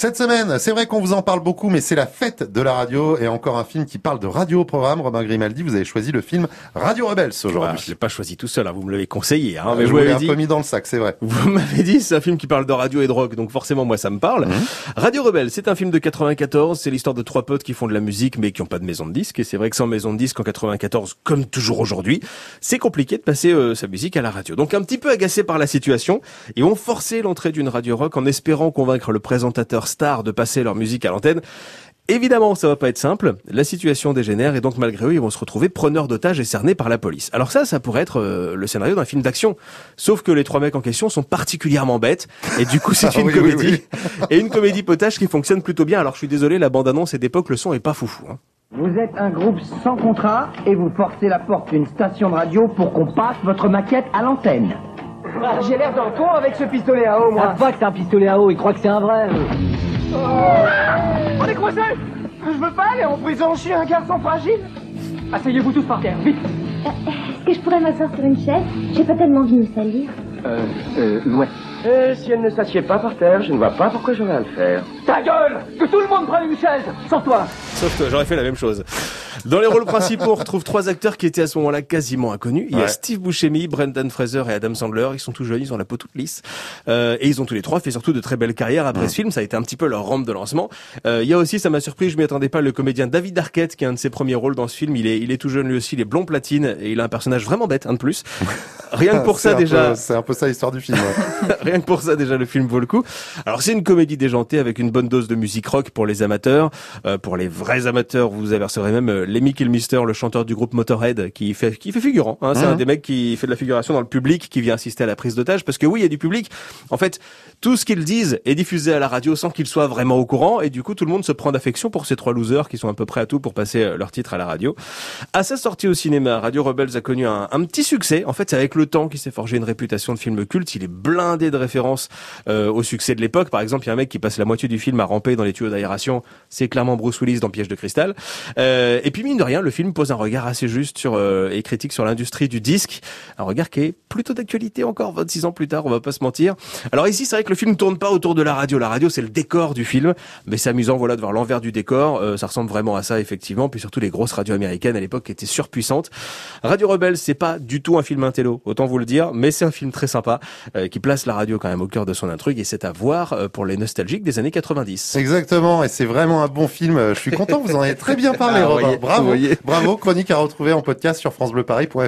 Cette semaine, c'est vrai qu'on vous en parle beaucoup, mais c'est la fête de la radio et encore un film qui parle de radio au programme. Robin Grimaldi, vous avez choisi le film Radio Rebels aujourd'hui. Ah, je l'ai pas choisi tout seul, hein, vous me l'avez conseillé. Hein, mais je vous l'avez un peu mis dans le sac, c'est vrai. Vous m'avez dit, c'est un film qui parle de radio et de rock, donc forcément moi ça me parle. Mhm. Radio Rebels, c'est un film de 94, c'est l'histoire de trois potes qui font de la musique mais qui ont pas de maison de disque. Et c'est vrai que sans maison de disque en 94, comme toujours aujourd'hui, c'est compliqué de passer euh, sa musique à la radio. Donc un petit peu agacé par la situation, ils vont forcer l'entrée d'une radio rock en espérant convaincre le présentateur star de passer leur musique à l'antenne. Évidemment, ça va pas être simple. La situation dégénère et donc malgré eux, ils vont se retrouver preneurs d'otages et cernés par la police. Alors ça, ça pourrait être euh, le scénario d'un film d'action. Sauf que les trois mecs en question sont particulièrement bêtes et du coup, c'est une comédie et une comédie potage qui fonctionne plutôt bien. Alors je suis désolé, la bande-annonce est d'époque, le son est pas foufou. Hein. Vous êtes un groupe sans contrat et vous forcez la porte d'une station de radio pour qu'on passe votre maquette à l'antenne. Ah, j'ai l'air d'un con avec ce pistolet à eau, moi. Pas que c'est un pistolet à eau, il croit que c'est un vrai. On est coincés Je veux pas aller en prison, je suis un garçon fragile. Asseyez-vous tous par terre, vite. Est-ce que je pourrais m'asseoir sur une chaise? J'ai pas tellement envie de me salir. Euh, euh, ouais. Et si elle ne s'assied pas par terre, je ne vois pas pourquoi j'aurais à le faire. Ta gueule Que tout le monde prenne une chaise Sans toi Sauf toi, j'aurais fait la même chose. Dans les rôles principaux, on retrouve trois acteurs qui étaient à ce moment-là quasiment inconnus. Il y a Steve Buscemi, Brendan Fraser et Adam Sandler. Ils sont tous jeunes, ils ont la peau toute lisse. Euh, et ils ont tous les trois fait surtout de très belles carrières après ce film. Ça a été un petit peu leur rampe de lancement. Euh, il y a aussi, ça m'a surpris, je m'y attendais pas, le comédien David Arquette, qui est un de ses premiers rôles dans ce film. Il est, il est tout jeune lui aussi, il est blond platine et il a un personnage vraiment bête, un de plus. Rien que pour ça déjà. C'est un peu ça l'histoire du film. Rien que pour ça déjà le film vaut le coup. Alors c'est une comédie déjantée avec une bonne dose de musique rock pour les amateurs. Euh, pour les vrais amateurs, vous apercevrez même euh, Lemmy Kilmister, le chanteur du groupe Motorhead, qui fait qui fait figurant. Hein. C'est un mhm. des mecs qui fait de la figuration dans le public, qui vient assister à la prise d'otage. Parce que oui, il y a du public. En fait, tout ce qu'ils disent est diffusé à la radio sans qu'ils soient vraiment au courant. Et du coup, tout le monde se prend d'affection pour ces trois losers qui sont à peu près à tout pour passer euh, leur titre à la radio. À sa sortie au cinéma, Radio Rebels a connu un, un petit succès. En fait, c'est avec le temps qu'il s'est forgé une réputation de film culte. Il est blindé de références euh, au succès de l'époque. Par exemple, il y a un mec qui passe la moitié du film à ramper dans les tuyaux d'aération. C'est clairement Bruce Willis dans Piège de cristal. Euh, et puis mine de rien, le film pose un regard assez juste sur euh, et critique sur l'industrie du disque. Un regard qui est plutôt d'actualité encore 26 ans plus tard, on va pas se mentir. Alors ici, c'est vrai que le film tourne pas autour de la radio. La radio, c'est le décor du film, mais c'est amusant, voilà, de voir l'envers du décor. ça ressemble vraiment à ça, effectivement. Puis surtout les grosses radios américaines à l'époque étaient surpuissantes. Radio Rebelle, c'est pas du tout un film intello, autant vous le dire, mais c'est un film très sympa qui place la radio quand même au cœur de son intrigue et c'est à voir euh, pour les nostalgiques des années 90. Exactement, et c'est vraiment un bon film. Je suis content, vous en avez très bien parlé, ah, Robin. Bravo, bravo. Chronique à retrouver en podcast sur francebleuparis.fr.